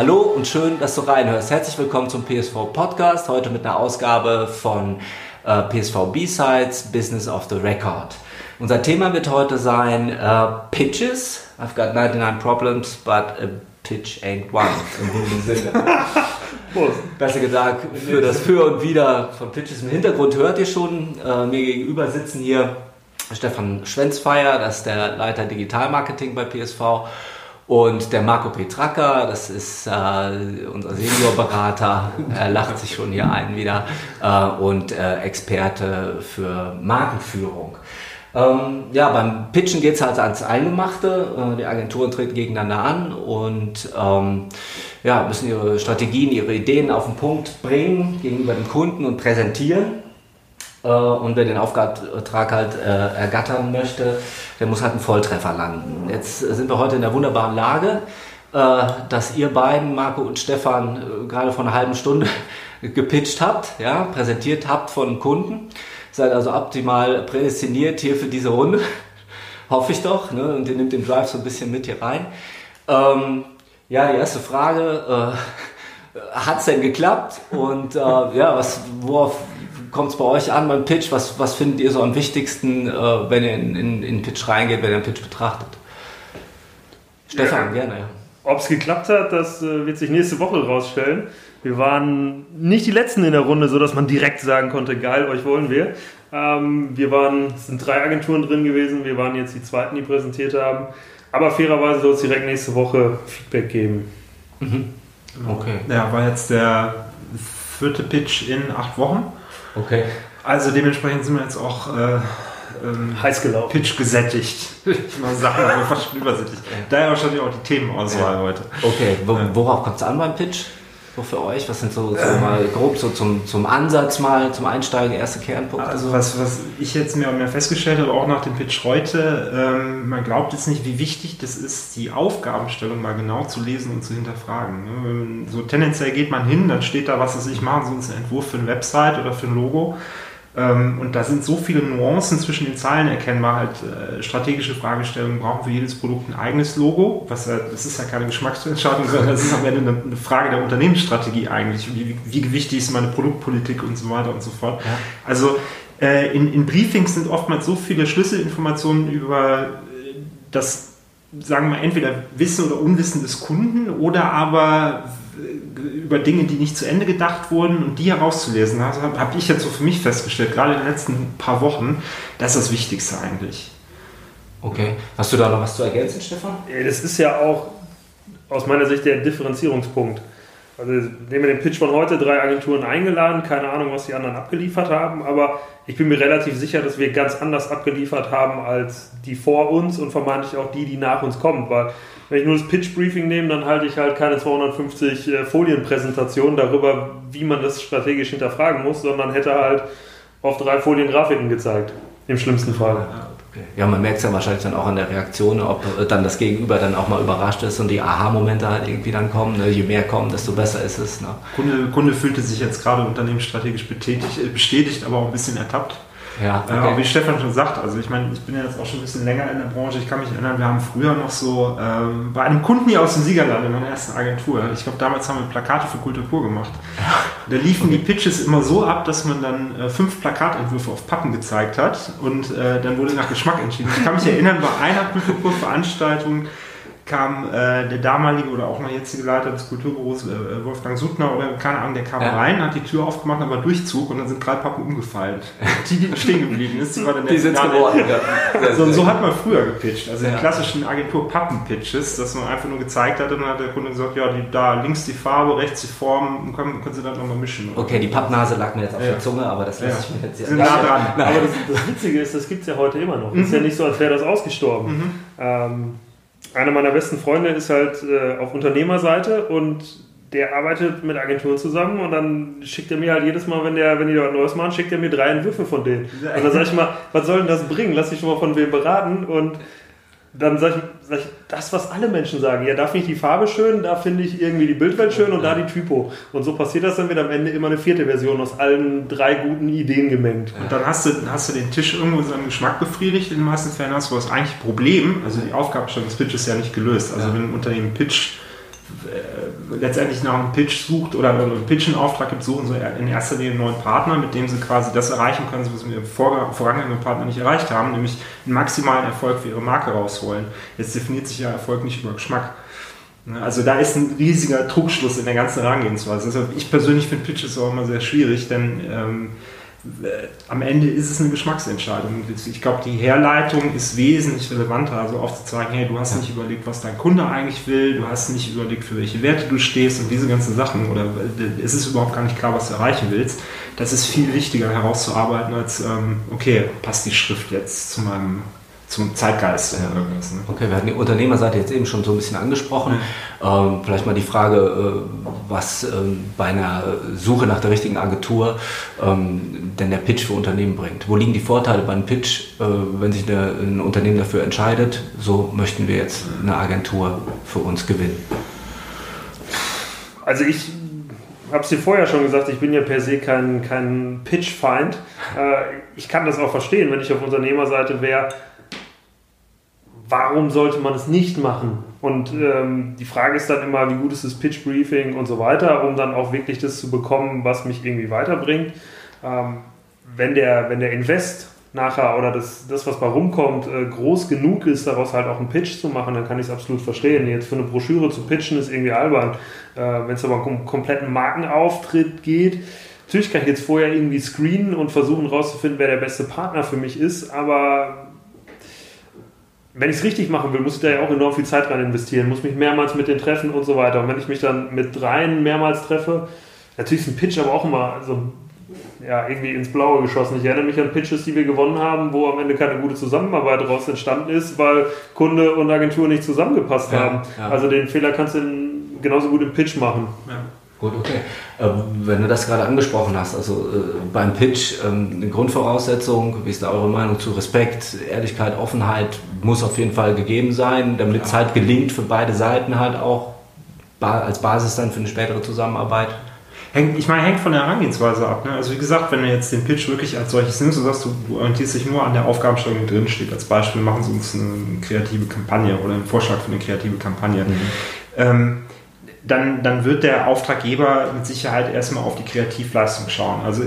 Hallo und schön, dass du reinhörst. Herzlich willkommen zum PSV Podcast. Heute mit einer Ausgabe von äh, PSV B-Sides, Business of the Record. Unser Thema wird heute sein äh, Pitches. I've got 99 problems, but a pitch ain't one. In diesem Sinne. Besser gesagt, für das Für und Wider von Pitches im Hintergrund hört ihr schon. Äh, mir gegenüber sitzen hier Stefan Schwenzfeier, das ist der Leiter Digitalmarketing bei PSV. Und der Marco Petraka, das ist äh, unser Seniorberater, er lacht sich schon hier ein wieder, äh, und äh, Experte für Markenführung. Ähm, ja, beim Pitchen geht es halt ans Eingemachte. Äh, die Agenturen treten gegeneinander an und ähm, ja, müssen ihre Strategien, ihre Ideen auf den Punkt bringen gegenüber dem Kunden und präsentieren. Äh, und wer den Auftrag halt äh, ergattern möchte, der muss halt einen Volltreffer landen. Jetzt sind wir heute in der wunderbaren Lage, äh, dass ihr beiden, Marco und Stefan, gerade vor einer halben Stunde gepitcht habt, ja, präsentiert habt von Kunden. Seid also optimal prädestiniert hier für diese Runde. Hoffe ich doch. Ne? Und ihr nehmt den Drive so ein bisschen mit hier rein. Ähm, ja, die erste Frage. Äh, hat es denn geklappt? Und äh, ja, was, worauf kommt es bei euch an beim Pitch? Was, was findet ihr so am wichtigsten, äh, wenn ihr in, in, in den Pitch reingeht, wenn ihr einen Pitch betrachtet? Stefan, ja. gerne. Ja. Ob es geklappt hat, das äh, wird sich nächste Woche rausstellen. Wir waren nicht die Letzten in der Runde, sodass man direkt sagen konnte, geil, euch wollen wir. Ähm, wir waren, es sind drei Agenturen drin gewesen, wir waren jetzt die Zweiten, die präsentiert haben. Aber fairerweise soll es direkt nächste Woche Feedback geben. Mhm. Okay. Ja, war jetzt der vierte Pitch in acht Wochen. Okay. Also dementsprechend sind wir jetzt auch äh, ähm, heiß gelaufen. Pitch gesättigt. Ich mal sagen, aber fast schon übersättigt. Daher wahrscheinlich auch die Themenauswahl ja. heute. Okay, worauf kommt es an beim Pitch? So für euch? Was sind so, so ähm, mal grob so zum, zum Ansatz mal, zum Einsteigen, erste Kernpunkte? Also was, was ich jetzt mehr und mehr festgestellt habe, auch nach dem Pitch heute, ähm, man glaubt jetzt nicht, wie wichtig das ist, die Aufgabenstellung mal genau zu lesen und zu hinterfragen. Ne? So tendenziell geht man hin, dann steht da, was weiß ich mache, so ein Entwurf für eine Website oder für ein Logo. Ähm, und da sind so viele Nuancen zwischen den Zeilen erkennbar. Halt, äh, strategische Fragestellungen brauchen für jedes Produkt ein eigenes Logo. Was, das ist ja keine Geschmacksentscheidung, sondern das ist am Ende eine, Frage der Unternehmensstrategie eigentlich. Wie, wie wichtig ist meine Produktpolitik und so weiter und so fort. Ja. Also äh, in, in, Briefings sind oftmals so viele Schlüsselinformationen über äh, das, sagen wir mal, entweder Wissen oder Unwissen des Kunden oder aber über Dinge, die nicht zu Ende gedacht wurden und die herauszulesen, also habe hab ich jetzt so für mich festgestellt, gerade in den letzten paar Wochen, das ist das Wichtigste eigentlich. Okay. Hast du da noch was zu ergänzen, Stefan? Das ist ja auch aus meiner Sicht der Differenzierungspunkt. Also nehmen wir den Pitch von heute, drei Agenturen eingeladen, keine Ahnung, was die anderen abgeliefert haben, aber ich bin mir relativ sicher, dass wir ganz anders abgeliefert haben als die vor uns und vermeintlich auch die, die nach uns kommen, weil wenn ich nur das Pitch-Briefing nehme, dann halte ich halt keine 250 äh, Folienpräsentationen darüber, wie man das strategisch hinterfragen muss, sondern hätte halt auf drei Folien Grafiken gezeigt. Im schlimmsten Fall. Ja, man merkt es ja wahrscheinlich dann auch an der Reaktion, ob dann das Gegenüber dann auch mal überrascht ist und die Aha-Momente halt irgendwie dann kommen. Ne? Je mehr kommen, desto besser ist es. Ne? Kunde, Kunde fühlte sich jetzt gerade unternehmensstrategisch betätigt, äh, bestätigt, aber auch ein bisschen ertappt. Ja, äh, okay. äh, wie Stefan schon sagt, also ich meine, ich bin ja jetzt auch schon ein bisschen länger in der Branche. Ich kann mich erinnern, wir haben früher noch so ähm, bei einem Kunden hier aus dem Siegerland in meiner ersten Agentur, ich glaube, damals haben wir Plakate für Kultur gemacht. Da liefen okay. die Pitches immer so ab, dass man dann äh, fünf Plakatentwürfe auf Pappen gezeigt hat und äh, dann wurde nach Geschmack entschieden. Ich kann mich erinnern, bei einer Kulturveranstaltung kam äh, der damalige oder auch mal jetzige Leiter des Kulturbüros, äh, Wolfgang Suttner oder keine Ahnung, der kam ja. rein, hat die Tür aufgemacht, aber Durchzug und dann sind drei Pappen umgefallen. die, die stehen geblieben ist, die war dann die sind geworden. Ja. So, so hat man früher gepitcht. Also ja. die klassischen Agentur-Pappen-Pitches, dass man einfach nur gezeigt hat und dann hat der Kunde gesagt, ja, die, da links die Farbe, rechts die Form, können, können Sie dann nochmal mischen. Okay, die Pappnase lag mir jetzt auf der Zunge, aber das lässt sich mir jetzt sehr nah dran. Aber das, das, Witzige ist, das gibt es ja heute immer noch. Es mhm. ist ja nicht so, als wäre das ausgestorben. Mhm. Ähm, einer meiner besten Freunde ist halt äh, auf Unternehmerseite und der arbeitet mit Agenturen zusammen und dann schickt er mir halt jedes Mal, wenn der, wenn die da was Neues machen, schickt er mir drei Entwürfe von denen. Und dann sage ich mal, was soll denn das bringen? Lass dich schon mal von wem beraten und dann sage ich, sag ich, das, was alle Menschen sagen. Ja, da finde ich die Farbe schön, da finde ich irgendwie die Bildwelt schön und da die Typo. Und so passiert das, dann wird am Ende immer eine vierte Version aus allen drei guten Ideen gemengt. Und dann hast du, hast du den Tisch irgendwo in seinem Geschmack befriedigt. In den meisten Fällen hast du das eigentliche Problem, also die Aufgabenstellung des Pitches ist ja nicht gelöst. Also wenn ein Unternehmen Pitch äh, letztendlich nach einem Pitch sucht oder einen Pitch in Auftrag gibt, suchen sie in erster Linie einen neuen Partner, mit dem sie quasi das erreichen können, was wir vor, vorangegangenen Partner nicht erreicht haben, nämlich einen maximalen Erfolg für ihre Marke rausholen. Jetzt definiert sich ja Erfolg nicht über Geschmack. Ne, also da ist ein riesiger Trugschluss in der ganzen Herangehensweise. Also ich persönlich finde Pitches auch immer sehr schwierig, denn ähm, äh, am Ende ist es eine Geschmacksentscheidung. Ich glaube, die Herleitung ist wesentlich relevanter. Also aufzuzeigen, hey, du hast nicht überlegt, was dein Kunde eigentlich will, du hast nicht überlegt, für welche Werte du stehst und diese ganzen Sachen. Oder äh, es ist überhaupt gar nicht klar, was du erreichen willst. Das ist viel wichtiger herauszuarbeiten als, ähm, okay, passt die Schrift jetzt zu meinem zum Zeitgeist ja. irgendwas. Ne? Okay, wir hatten die Unternehmerseite jetzt eben schon so ein bisschen angesprochen. Ja. Ähm, vielleicht mal die Frage, äh, was ähm, bei einer Suche nach der richtigen Agentur ähm, denn der Pitch für Unternehmen bringt. Wo liegen die Vorteile beim Pitch, äh, wenn sich eine, ein Unternehmen dafür entscheidet, so möchten wir jetzt eine Agentur für uns gewinnen? Also ich habe es dir vorher schon gesagt, ich bin ja per se kein, kein Pitch-Feind. Äh, ich kann das auch verstehen, wenn ich auf Unternehmerseite wäre warum sollte man es nicht machen? Und ähm, die Frage ist dann immer, wie gut ist das Pitch Briefing und so weiter, um dann auch wirklich das zu bekommen, was mich irgendwie weiterbringt. Ähm, wenn, der, wenn der Invest nachher oder das, das was bei rumkommt, äh, groß genug ist, daraus halt auch einen Pitch zu machen, dann kann ich es absolut verstehen. Jetzt für eine Broschüre zu pitchen ist irgendwie albern. Äh, wenn es aber um einen kompletten Markenauftritt geht, natürlich kann ich jetzt vorher irgendwie screenen und versuchen rauszufinden, wer der beste Partner für mich ist, aber wenn ich es richtig machen will, muss ich da ja auch enorm viel Zeit rein investieren, muss mich mehrmals mit denen treffen und so weiter. Und wenn ich mich dann mit dreien mehrmals treffe, natürlich ist ein Pitch aber auch immer so ja, irgendwie ins Blaue geschossen. Ich erinnere mich an Pitches, die wir gewonnen haben, wo am Ende keine gute Zusammenarbeit daraus entstanden ist, weil Kunde und Agentur nicht zusammengepasst ja, haben. Ja. Also den Fehler kannst du genauso gut im Pitch machen. Ja. Gut, okay. Äh, wenn du das gerade angesprochen hast, also äh, beim Pitch, ähm, eine Grundvoraussetzung, wie ist da eure Meinung zu Respekt, Ehrlichkeit, Offenheit, muss auf jeden Fall gegeben sein, damit es halt gelingt für beide Seiten halt auch als Basis dann für eine spätere Zusammenarbeit. Hängt, ich meine, hängt von der Herangehensweise ab. Ne? Also wie gesagt, wenn du jetzt den Pitch wirklich als solches nimmst und sagst, du, du orientierst dich nur an der Aufgabenstellung, die drin steht. Als Beispiel machen sie uns eine kreative Kampagne oder einen Vorschlag für eine kreative Kampagne. Mhm. Ähm, dann, dann wird der Auftraggeber mit Sicherheit erstmal auf die Kreativleistung schauen. Also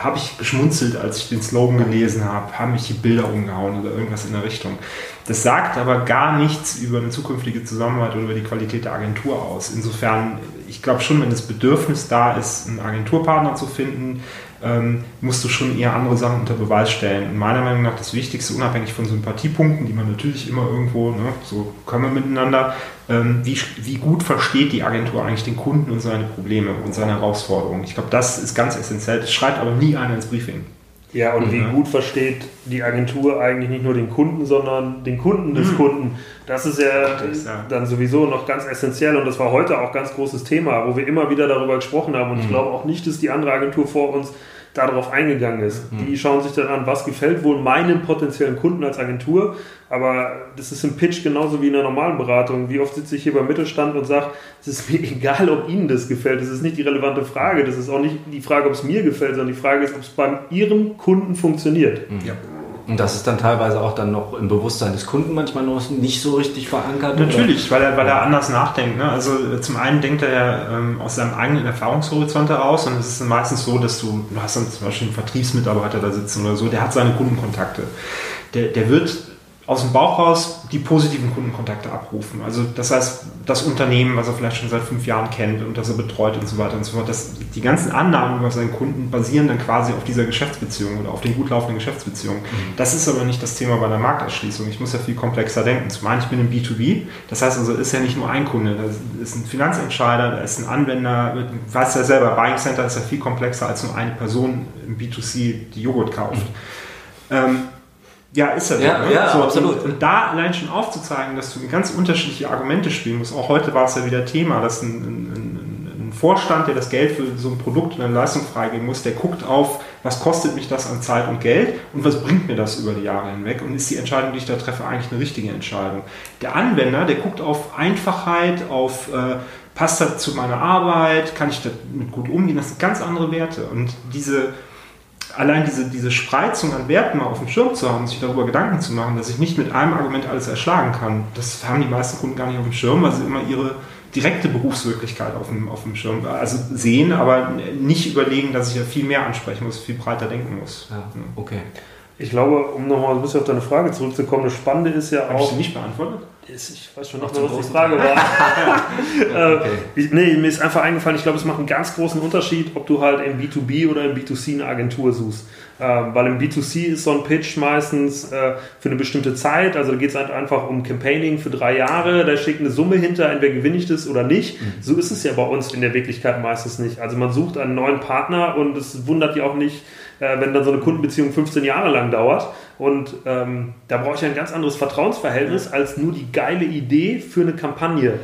habe ich geschmunzelt, als ich den Slogan gelesen habe, haben mich die Bilder umgehauen oder irgendwas in der Richtung. Das sagt aber gar nichts über eine zukünftige Zusammenarbeit oder über die Qualität der Agentur aus. Insofern, ich glaube schon, wenn das Bedürfnis da ist, einen Agenturpartner zu finden, ähm, musst du schon eher andere Sachen unter Beweis stellen. Und meiner Meinung nach das Wichtigste, unabhängig von Sympathiepunkten, die man natürlich immer irgendwo, ne, so können wir miteinander, ähm, wie, wie gut versteht die Agentur eigentlich den Kunden und seine Probleme und seine Herausforderungen. Ich glaube, das ist ganz essentiell. Das schreibt aber nie einer ins Briefing. Ja, und mhm. wie gut versteht die Agentur eigentlich nicht nur den Kunden, sondern den Kunden des mhm. Kunden. Das ist ja, das, dann sowieso noch ganz essentiell und das war heute auch ganz großes Thema, wo wir immer wieder darüber gesprochen haben. Und mhm. ich glaube auch nicht, dass die andere Agentur vor uns darauf eingegangen ist. Mhm. Die schauen sich dann an, was gefällt wohl meinem potenziellen Kunden als Agentur. Aber das ist im Pitch genauso wie in einer normalen Beratung. Wie oft sitze ich hier beim Mittelstand und sage, es ist mir egal, ob Ihnen das gefällt. Das ist nicht die relevante Frage. Das ist auch nicht die Frage, ob es mir gefällt, sondern die Frage ist, ob es bei Ihrem Kunden funktioniert. Mhm. Ja. Und das ist dann teilweise auch dann noch im Bewusstsein des Kunden manchmal noch nicht so richtig verankert. Natürlich, weil er, weil er anders nachdenkt. Ne? Also zum einen denkt er ja ähm, aus seinem eigenen Erfahrungshorizont heraus und es ist meistens so, dass du, du hast dann zum Beispiel einen Vertriebsmitarbeiter da sitzen oder so, der hat seine Kundenkontakte. Der, der wird aus dem Bauch raus die positiven Kundenkontakte abrufen. Also das heißt, das Unternehmen, was er vielleicht schon seit fünf Jahren kennt und das er betreut und so weiter und so fort, dass die ganzen Annahmen über seinen Kunden basieren dann quasi auf dieser Geschäftsbeziehung oder auf den gut laufenden Geschäftsbeziehungen. Mhm. Das ist aber nicht das Thema bei der Markterschließung. Ich muss ja viel komplexer denken. Zum einen, ich bin im B2B, das heißt also, ist ja nicht nur ein Kunde, da ist ein Finanzentscheider, da ist ein Anwender, weiß ja selber, Buying Center ist ja viel komplexer als nur eine Person im B2C, die Joghurt kauft. Mhm. Ähm, ja, ist er. Ja, ne? ja so, absolut. Und, und, da allein schon aufzuzeigen, dass du ganz unterschiedliche Argumente spielen musst. Auch heute war es ja wieder Thema, dass ein, ein, ein Vorstand, der das Geld für so ein Produkt und eine Leistung freigeben muss, der guckt auf, was kostet mich das an Zeit und Geld und was bringt mir das über die Jahre hinweg und ist die Entscheidung, die ich da treffe, eigentlich eine richtige Entscheidung. Der Anwender, der guckt auf Einfachheit, auf äh, passt das zu meiner Arbeit, kann ich damit gut umgehen, das sind ganz andere Werte. Und diese allein diese, diese Spreizung an Werten mal auf dem Schirm zu haben, sich darüber Gedanken zu machen, dass ich nicht mit einem Argument alles erschlagen kann, das haben die meisten Kunden gar nicht auf dem Schirm, weil sie immer ihre direkte Berufswirklichkeit auf dem, auf dem Schirm also sehen, aber nicht überlegen, dass ich ja viel mehr ansprechen muss, viel breiter denken muss. Ja, okay. Ich glaube, um nochmal ein bisschen auf deine Frage zurückzukommen, das Spannende ist ja Habe auch. ich sie nicht beantwortet? Ich weiß schon Noch nicht mehr, was die Frage war. Äh, okay. nee, mir ist einfach eingefallen, ich glaube, es macht einen ganz großen Unterschied, ob du halt im B2B oder im B2C eine Agentur suchst. Ähm, weil im B2C ist so ein Pitch meistens äh, für eine bestimmte Zeit, also da geht es halt einfach um Campaigning für drei Jahre, da steckt eine Summe hinter, entweder gewinne ich das oder nicht. So ist es ja bei uns in der Wirklichkeit meistens nicht. Also man sucht einen neuen Partner und es wundert ja auch nicht, äh, wenn dann so eine Kundenbeziehung 15 Jahre lang dauert. Und ähm, da brauche ich ein ganz anderes Vertrauensverhältnis als nur die geile Idee für eine Kampagne.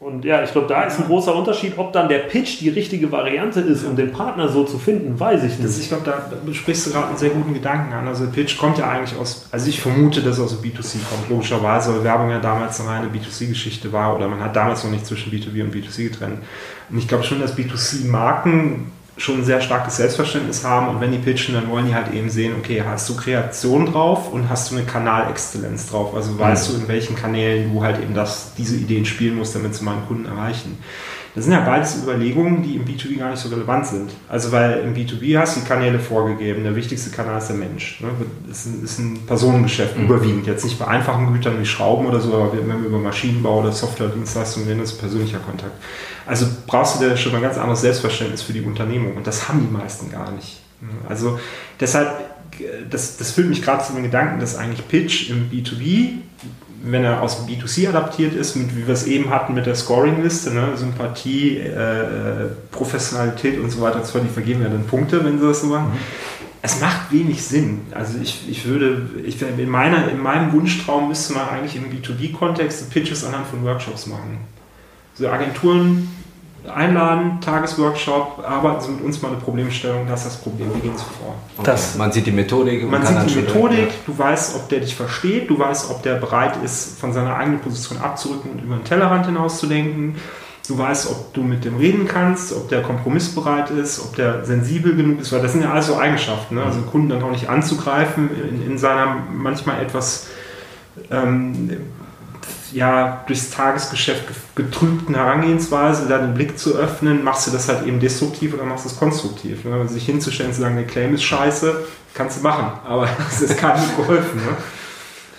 Und ja, ich glaube, da ist ein großer Unterschied, ob dann der Pitch die richtige Variante ist, um den Partner so zu finden, weiß ich Das, nicht. ich glaube, da sprichst du gerade einen sehr guten Gedanken an. Also Pitch kommt ja eigentlich aus, also ich vermute, dass es aus dem B2C kommt, logischerweise, weil Werbung ja damals eine reine B2C-Geschichte war oder man hat damals noch nicht zwischen B2B und B2C getrennt. Und ich glaube schon, dass B2C-Marken schon ein sehr starkes Selbstverständnis haben. Und wenn die pitchen, dann wollen die halt eben sehen, okay, hast du Kreation drauf und hast du eine Kanalexzellenz drauf, also weißt du, in welchen Kanälen du halt eben das, diese Ideen spielen musst, damit sie meinen Kunden erreichen. Das sind ja beides Überlegungen, die im B2B gar nicht so relevant sind. Also weil im B2B hast du die Kanäle vorgegeben. Der wichtigste Kanal ist der Mensch. Ne? Ist, ein, ist ein Personengeschäft überwiegend. Jetzt nicht bei einfachen Gütern wie Schrauben oder so, aber wenn wir über Maschinenbau oder Software-Dienstleistungen reden, das ist persönlicher Kontakt. Also brauchst du da schon ein ganz anderes Selbstverständnis für die Unternehmung. Und das haben die meisten gar nicht. Also deshalb, das, das führt mich gerade zu dem Gedanken, dass eigentlich Pitch im B2B wenn er aus dem B2C adaptiert ist, mit, wie wir es eben hatten mit der Scoring-Liste, ne, Sympathie, äh, Professionalität und so weiter, zwar die vergeben ja dann Punkte, wenn sie das so machen. Es macht wenig Sinn. Also ich, ich würde, ich, in, meiner, in meinem Wunschtraum müsste man eigentlich im B2B-Kontext Pitches anhand von Workshops machen. So Agenturen einladen, Tagesworkshop, arbeiten Sie mit uns mal eine Problemstellung, das ist das Problem, wie gehen Sie vor? okay. Das- man sieht die Methodik. und Man kann dann sieht die Methodik, direkt- du weißt, ob der dich versteht, du weißt, ob der bereit ist, von seiner eigenen Position abzurücken und über den Tellerrand hinauszudenken. Du weißt, ob du mit dem reden kannst, ob der kompromissbereit ist, ob der sensibel genug ist, weil das sind ja alles so Eigenschaften. Ne? Also Kunden dann auch nicht anzugreifen in, in seiner manchmal etwas ähm, ja, durchs Tagesgeschäft ge- getrübten Herangehensweise, da den Blick zu öffnen, machst du das halt eben destruktiv oder machst du es konstruktiv. Ne? Sich hinzustellen und zu sagen, der Claim ist scheiße, kannst du machen, aber das ist gar nicht geholfen. Ne?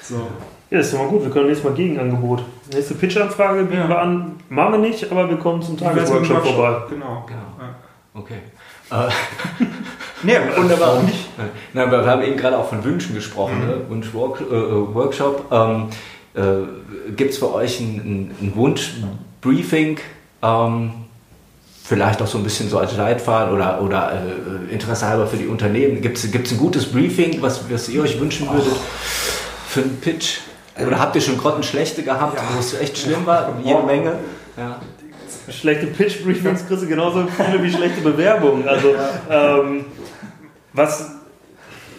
So. Ja, ist doch mal gut. Wir können nächstes Mal Gegenangebot. Nächste Pitch-Anfrage bieten Ja. wir an. Machen wir nicht, aber wir kommen zum Tagesworkshop vorbei. Genau. Genau. Ja. Okay. Äh, Nee, wunderbar. Warum nicht? Nein, wir wir haben eben gerade auch von Wünschen gesprochen, ne? Wunsch-Workshop. Ähm, äh, Gibt es für euch ein, ein, ein Wunsch-Briefing? Ähm, vielleicht auch so ein bisschen so als Leitfaden oder, oder äh, Interesse halber für die Unternehmen. Gibt es ein gutes Briefing, was, was ihr euch wünschen würdet für einen Pitch? Oder habt ihr schon grottenschlechte gehabt, wo es echt schlimm war? Jede Menge? Ja. Schlechte Pitch-Briefings kriegst du genauso viele wie schlechte Bewerbungen. Also, ähm, was.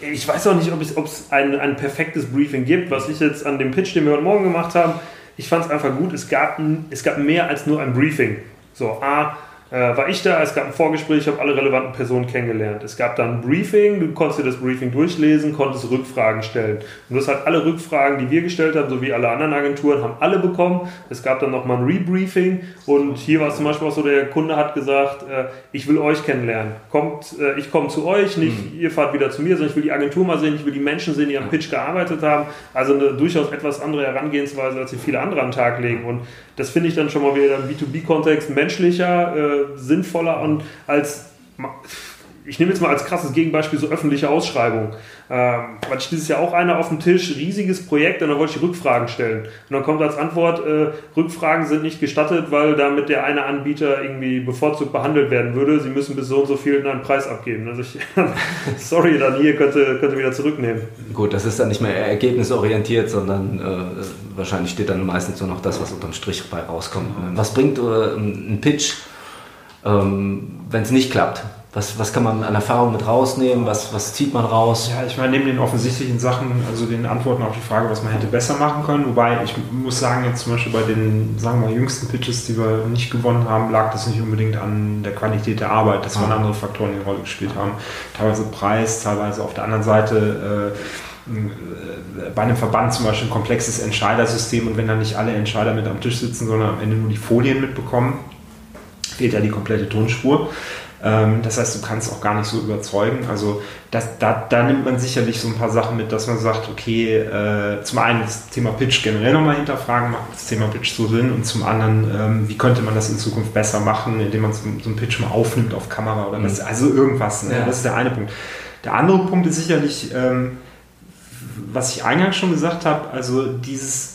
Ich weiß auch nicht, ob es, ein, ein perfektes Briefing gibt. Was ich jetzt an dem Pitch, den wir heute Morgen gemacht haben, ich fand es einfach gut. Es gab, es gab mehr als nur ein Briefing. So, A, äh, war ich da, es gab ein Vorgespräch, ich habe alle relevanten Personen kennengelernt. Es gab dann ein Briefing, du konntest dir das Briefing durchlesen, konntest Rückfragen stellen. Und das hat alle Rückfragen, die wir gestellt haben, sowie alle anderen Agenturen, haben alle bekommen. Es gab dann nochmal ein Rebriefing und hier war es zum Beispiel auch so, der Kunde hat gesagt, äh, ich will euch kennenlernen. Kommt, äh, ich komme zu euch, nicht ihr fahrt wieder zu mir, sondern ich will die Agentur mal sehen, ich will die Menschen sehen, die am Pitch gearbeitet haben. Also eine durchaus etwas andere Herangehensweise, als sie viele andere an den Tag legen. Und das finde ich dann schon mal wieder im B2B-Kontext menschlicher, sinnvoller und als, ich nehme jetzt mal als krasses Gegenbeispiel so öffentliche Ausschreibung. Ähm, weil ich dieses Jahr auch eine auf dem Tisch, riesiges Projekt, und da wollte ich Rückfragen stellen. Und dann kommt als Antwort, äh, Rückfragen sind nicht gestattet, weil damit der eine Anbieter irgendwie bevorzugt behandelt werden würde. Sie müssen bis so und so viel einen Preis abgeben. Also ich, sorry, dann hier, könnte, könnte wieder zurücknehmen. Gut, das ist dann nicht mehr ergebnisorientiert, sondern äh, wahrscheinlich steht dann meistens nur noch das, was unterm Strich bei rauskommt. Was bringt äh, ein Pitch, ähm, wenn es nicht klappt? Was, was kann man an Erfahrung mit rausnehmen? Was, was zieht man raus? Ja, ich meine, neben den offensichtlichen Sachen, also den Antworten auf die Frage, was man hätte besser machen können, wobei ich muss sagen, jetzt zum Beispiel bei den, sagen wir mal, jüngsten Pitches, die wir nicht gewonnen haben, lag das nicht unbedingt an der Qualität der Arbeit. Das waren ah. andere Faktoren, die eine Rolle gespielt haben. Teilweise Preis, teilweise auf der anderen Seite äh, bei einem Verband zum Beispiel ein komplexes Entscheidersystem und wenn dann nicht alle Entscheider mit am Tisch sitzen, sondern am Ende nur die Folien mitbekommen, fehlt ja die komplette Tonspur. Ähm, das heißt, du kannst auch gar nicht so überzeugen. Also das, da, da, nimmt man sicherlich so ein paar Sachen mit, dass man sagt, okay, äh, zum einen das Thema Pitch generell nochmal hinterfragen, macht das Thema Pitch so Sinn und zum anderen, ähm, wie könnte man das in Zukunft besser machen, indem man so, so einen Pitch mal aufnimmt auf Kamera oder was, mhm. also irgendwas. Ne? Ja. Das ist der eine Punkt. Der andere Punkt ist sicherlich, ähm, was ich eingangs schon gesagt habe, also dieses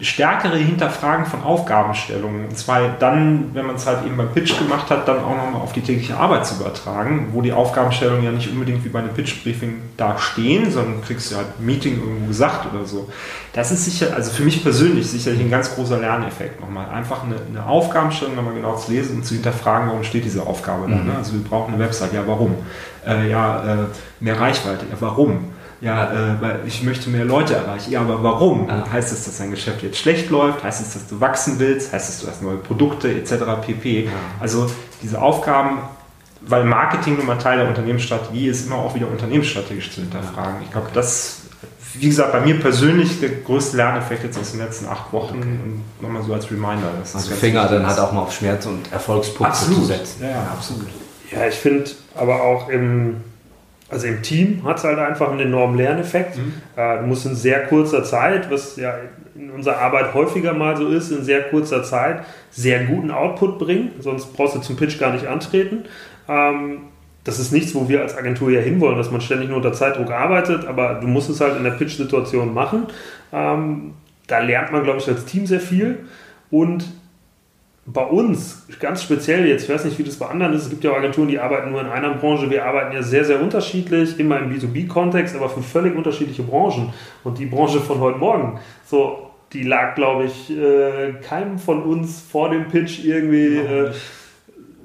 stärkere Hinterfragen von Aufgabenstellungen. Und zwar dann, wenn man es halt eben beim Pitch gemacht hat, dann auch nochmal auf die tägliche Arbeit zu übertragen, wo die Aufgabenstellungen ja nicht unbedingt wie bei einem Pitch-Briefing da stehen, sondern kriegst du halt ein Meeting irgendwo gesagt oder so. Das ist sicher, also für mich persönlich sicherlich ein ganz großer Lerneffekt nochmal. Einfach eine, eine Aufgabenstellung nochmal genau zu lesen und zu hinterfragen, warum steht diese Aufgabe da. Ne? Mhm. Also wir brauchen eine Website, ja warum? Äh, ja, äh, mehr Reichweite, ja warum? Ja, äh, weil ich möchte mehr Leute erreichen. Ja, aber warum? Ah. Heißt es, dass dein Geschäft jetzt schlecht läuft? Heißt es, dass du wachsen willst? Heißt es, du hast neue Produkte etc. pp. Ja. Also diese Aufgaben, weil Marketing nun mal Teil der Unternehmensstrategie ist, immer auch wieder unternehmensstrategisch zu hinterfragen. Ich glaube, das, wie gesagt, bei mir persönlich der größte Lerneffekt jetzt aus den letzten acht Wochen okay. und nochmal so als Reminder. also Finger dann halt auch mal auf Schmerz und Erfolgspunkte absolut. zu setzen. Ja, ja absolut. Ja, ich finde aber auch im also im Team hat es halt einfach einen enormen Lerneffekt. Mhm. Äh, du musst in sehr kurzer Zeit, was ja in unserer Arbeit häufiger mal so ist, in sehr kurzer Zeit sehr guten Output bringen, sonst brauchst du zum Pitch gar nicht antreten. Ähm, das ist nichts, wo wir als Agentur ja hinwollen, dass man ständig nur unter Zeitdruck arbeitet, aber du musst es halt in der Pitch-Situation machen. Ähm, da lernt man, glaube ich, als Team sehr viel und bei uns, ganz speziell jetzt, ich weiß nicht, wie das bei anderen ist, es gibt ja auch Agenturen, die arbeiten nur in einer Branche, wir arbeiten ja sehr, sehr unterschiedlich, immer im B2B-Kontext, aber für völlig unterschiedliche Branchen. Und die Branche von heute Morgen, so, die lag, glaube ich, äh, keinem von uns vor dem Pitch irgendwie äh,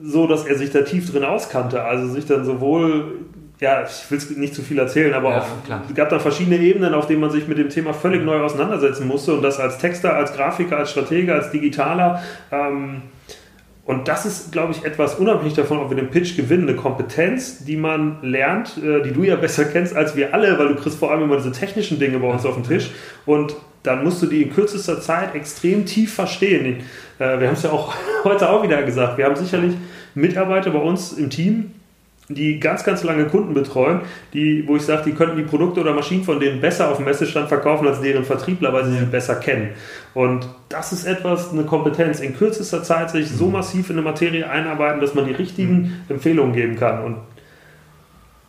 so, dass er sich da tief drin auskannte. Also sich dann sowohl ja, ich will nicht zu viel erzählen, aber ja, es gab dann verschiedene Ebenen, auf denen man sich mit dem Thema völlig neu auseinandersetzen musste und das als Texter, als Grafiker, als Stratege, als Digitaler. Ähm, und das ist, glaube ich, etwas unabhängig davon, ob wir den Pitch gewinnen, eine Kompetenz, die man lernt, äh, die du ja besser kennst als wir alle, weil du kriegst vor allem immer diese technischen Dinge bei uns auf den Tisch und dann musst du die in kürzester Zeit extrem tief verstehen. Äh, wir haben es ja auch heute auch wieder gesagt, wir haben sicherlich Mitarbeiter bei uns im Team, die ganz, ganz lange Kunden betreuen, die, wo ich sage, die könnten die Produkte oder Maschinen von denen besser auf dem Messestand verkaufen als deren Vertriebler, weil sie sie besser kennen. Und das ist etwas, eine Kompetenz, in kürzester Zeit sich so mhm. massiv in eine Materie einarbeiten, dass man die richtigen mhm. Empfehlungen geben kann. Und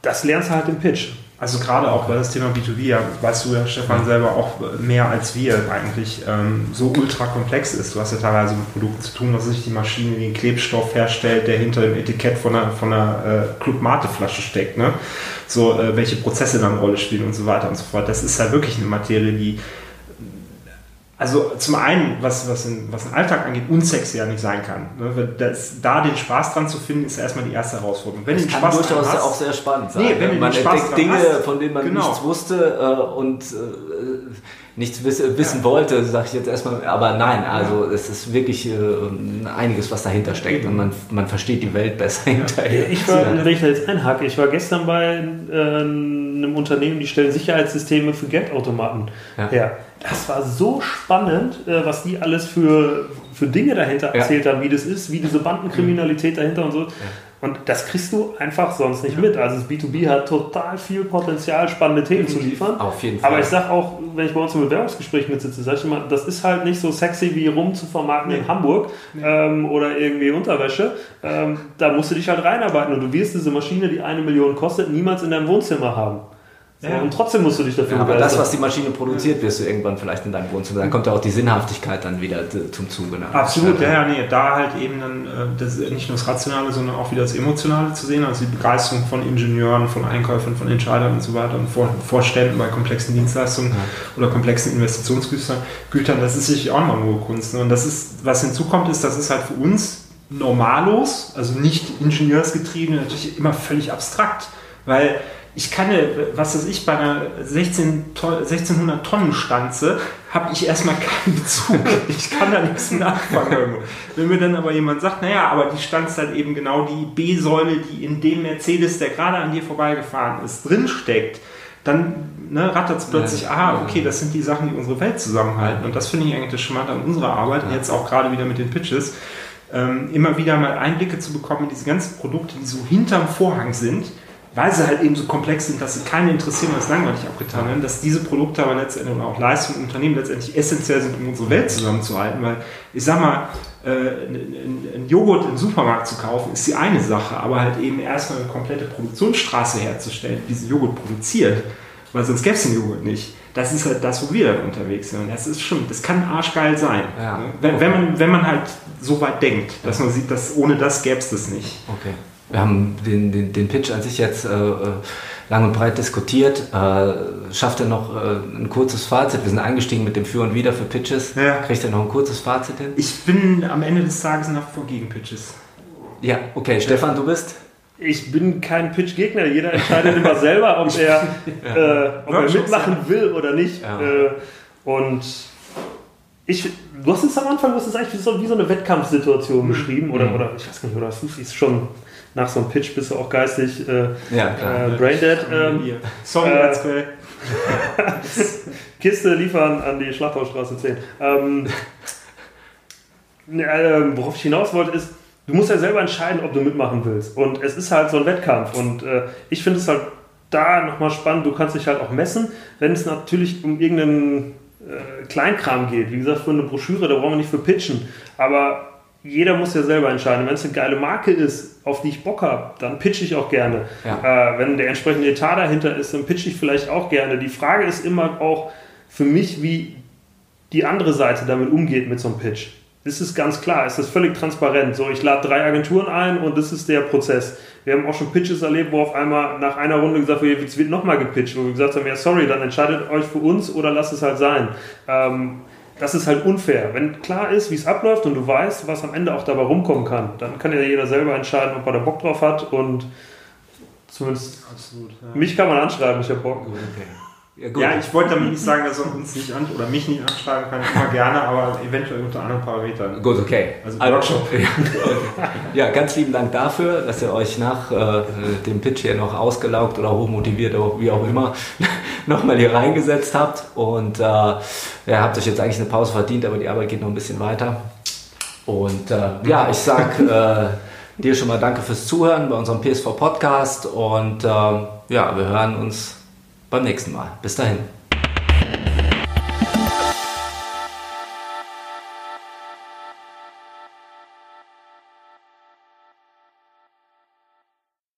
das lernst du halt im Pitch. Also gerade auch, weil das Thema B2B, ja, weißt du ja, Stefan, selber auch mehr als wir eigentlich ähm, so ultra komplex ist. Du hast ja teilweise mit Produkten zu tun, dass sich die Maschine den Klebstoff herstellt, der hinter dem Etikett von einer, von einer äh, Club Mate Flasche steckt. Ne? So, äh, welche Prozesse dann eine Rolle spielen und so weiter und so fort. Das ist ja wirklich eine Materie, die also zum einen, was, was, in, was den Alltag angeht, unsexy ja nicht sein kann. Ne? Das, da den Spaß dran zu finden, ist erstmal die erste Herausforderung. Wenn das kann Spaß durchaus hast, auch sehr spannend sein. Nee, wenn man entdeckt Dinge, hast, von denen man genau. nichts wusste äh, und äh, nichts wiss, wissen ja. wollte, sage ich jetzt erstmal. Aber nein, also ja. es ist wirklich äh, einiges, was dahinter steckt und man, man versteht die Welt besser ja. hinterher. Ich war, wenn ich da jetzt einhacke, ich war gestern bei äh, einem Unternehmen, die stellen Sicherheitssysteme für Geldautomaten her. Das war so spannend, äh, was die alles für, für Dinge dahinter erzählt haben, wie das ist, wie diese Bandenkriminalität dahinter und so. Und das kriegst du einfach sonst nicht mit. Also das B2B hat total viel Potenzial, spannende Themen zu liefern. Auf jeden Fall. Aber ich sage auch, wenn ich bei uns im Bewerbungsgespräch mitsitze, sage ich immer, das ist halt nicht so sexy wie rum zu vermarkten nee. in Hamburg nee. ähm, oder irgendwie Unterwäsche. Ähm, da musst du dich halt reinarbeiten und du wirst diese Maschine, die eine Million kostet, niemals in deinem Wohnzimmer haben. So, ja. Und trotzdem musst du dich dafür ja, Aber das, was die Maschine produziert, wirst du irgendwann vielleicht in deinem Wohnzimmer. Dann kommt ja auch die Sinnhaftigkeit dann wieder zum Zuge. Ne? Absolut, ja, ja, nee. Da halt eben dann äh, das nicht nur das Rationale, sondern auch wieder das Emotionale zu sehen. Also die Begeisterung von Ingenieuren, von Einkäufern, von Entscheidern und so weiter und Vorständen bei komplexen Dienstleistungen ja. oder komplexen Investitionsgütern. Gütern, das ist sicherlich auch mal nur Kunst. Ne? Und das ist, was hinzukommt, ist, das ist halt für uns Normalos, also nicht ingenieursgetrieben, natürlich immer völlig abstrakt, weil ich kann, was weiß ich, bei einer 16, 1600 Tonnen Stanze habe ich erstmal keinen Bezug. Ich kann da nichts mit anfangen. Wenn mir dann aber jemand sagt, naja, aber die Stanze hat eben genau die B-Säule, die in dem Mercedes, der gerade an dir vorbeigefahren ist, drinsteckt, dann ne, rattert es plötzlich, aha, okay, das sind die Sachen, die unsere Welt zusammenhalten. Und das finde ich eigentlich das Charmante an unserer Arbeit, und jetzt auch gerade wieder mit den Pitches, ähm, immer wieder mal Einblicke zu bekommen in diese ganzen Produkte, die so hinterm Vorhang sind, weil sie halt eben so komplex sind, dass sie keine interessieren und es langweilig abgetan werden, dass diese Produkte aber letztendlich und auch Leistungen im Unternehmen letztendlich essentiell sind, um unsere Welt zusammenzuhalten. Weil ich sag mal, äh, einen Joghurt im Supermarkt zu kaufen, ist die eine Sache, aber halt eben erstmal eine komplette Produktionsstraße herzustellen, die diesen Joghurt produziert, weil sonst gäbe es den Joghurt nicht. Das ist halt das, wo wir dann unterwegs sind. Und das ist schon, das kann arschgeil sein. Ja. Ne? Wenn, wenn, man, wenn man halt so weit denkt, dass man sieht, dass ohne das gäbe es das nicht. Okay. Wir haben den, den, den Pitch an sich jetzt äh, äh, lang und breit diskutiert. Äh, schafft er noch äh, ein kurzes Fazit? Wir sind eingestiegen mit dem Für und Wider für Pitches. Ja. Kriegt er noch ein kurzes Fazit hin? Ich bin am Ende des Tages nach vor gegen Pitches. Ja, okay. Stefan, du bist? Ich bin kein Pitch-Gegner. Jeder entscheidet immer selber, ob er, äh, ob er mitmachen will oder nicht. Ja. Äh, und ich, du hast es am Anfang, du hast es eigentlich wie so, wie so eine Wettkampfsituation mhm. beschrieben. Oder, mhm. oder ich weiß nicht, oder hast du es schon nach so einem Pitch bist du auch geistig äh, ja, äh, braindead. Ähm, Sorry, äh, Let's Play. Kiste liefern an die Schlachthausstraße 10. Ähm, äh, worauf ich hinaus wollte, ist, du musst ja selber entscheiden, ob du mitmachen willst. Und es ist halt so ein Wettkampf. Und äh, ich finde es halt da nochmal spannend, du kannst dich halt auch messen, wenn es natürlich um irgendeinen äh, Kleinkram geht. Wie gesagt, für eine Broschüre, da brauchen wir nicht für pitchen. Aber jeder muss ja selber entscheiden. Wenn es eine geile Marke ist, auf die ich Bock habe, dann pitche ich auch gerne. Ja. Äh, wenn der entsprechende Etat dahinter ist, dann pitche ich vielleicht auch gerne. Die Frage ist immer auch für mich, wie die andere Seite damit umgeht mit so einem Pitch. Das ist ganz klar, es ist völlig transparent. So, ich lade drei Agenturen ein und das ist der Prozess. Wir haben auch schon Pitches erlebt, wo auf einmal nach einer Runde gesagt wird, jetzt wird nochmal gepitcht, wo wir gesagt haben, ja sorry, dann entscheidet euch für uns oder lasst es halt sein. Ähm, das ist halt unfair. Wenn klar ist, wie es abläuft und du weißt, was am Ende auch dabei rumkommen kann, dann kann ja jeder selber entscheiden, ob er da Bock drauf hat und zumindest Absolut, ja. mich kann man anschreiben, ich habe Bock. Okay. Ja, ja, ich wollte damit nicht sagen, dass er uns nicht an oder mich nicht anschreiben kann, immer gerne, aber eventuell unter anderen Parametern. Gut, okay. Also Workshop. ja, ganz lieben Dank dafür, dass ihr euch nach äh, dem Pitch hier noch ausgelaugt oder hochmotiviert, wie auch immer, nochmal hier reingesetzt habt. Und äh, ja, habt euch jetzt eigentlich eine Pause verdient, aber die Arbeit geht noch ein bisschen weiter. Und äh, ja, ich sag äh, dir schon mal danke fürs Zuhören bei unserem PSV Podcast und äh, ja, wir hören uns beim nächsten Mal. Bis dahin.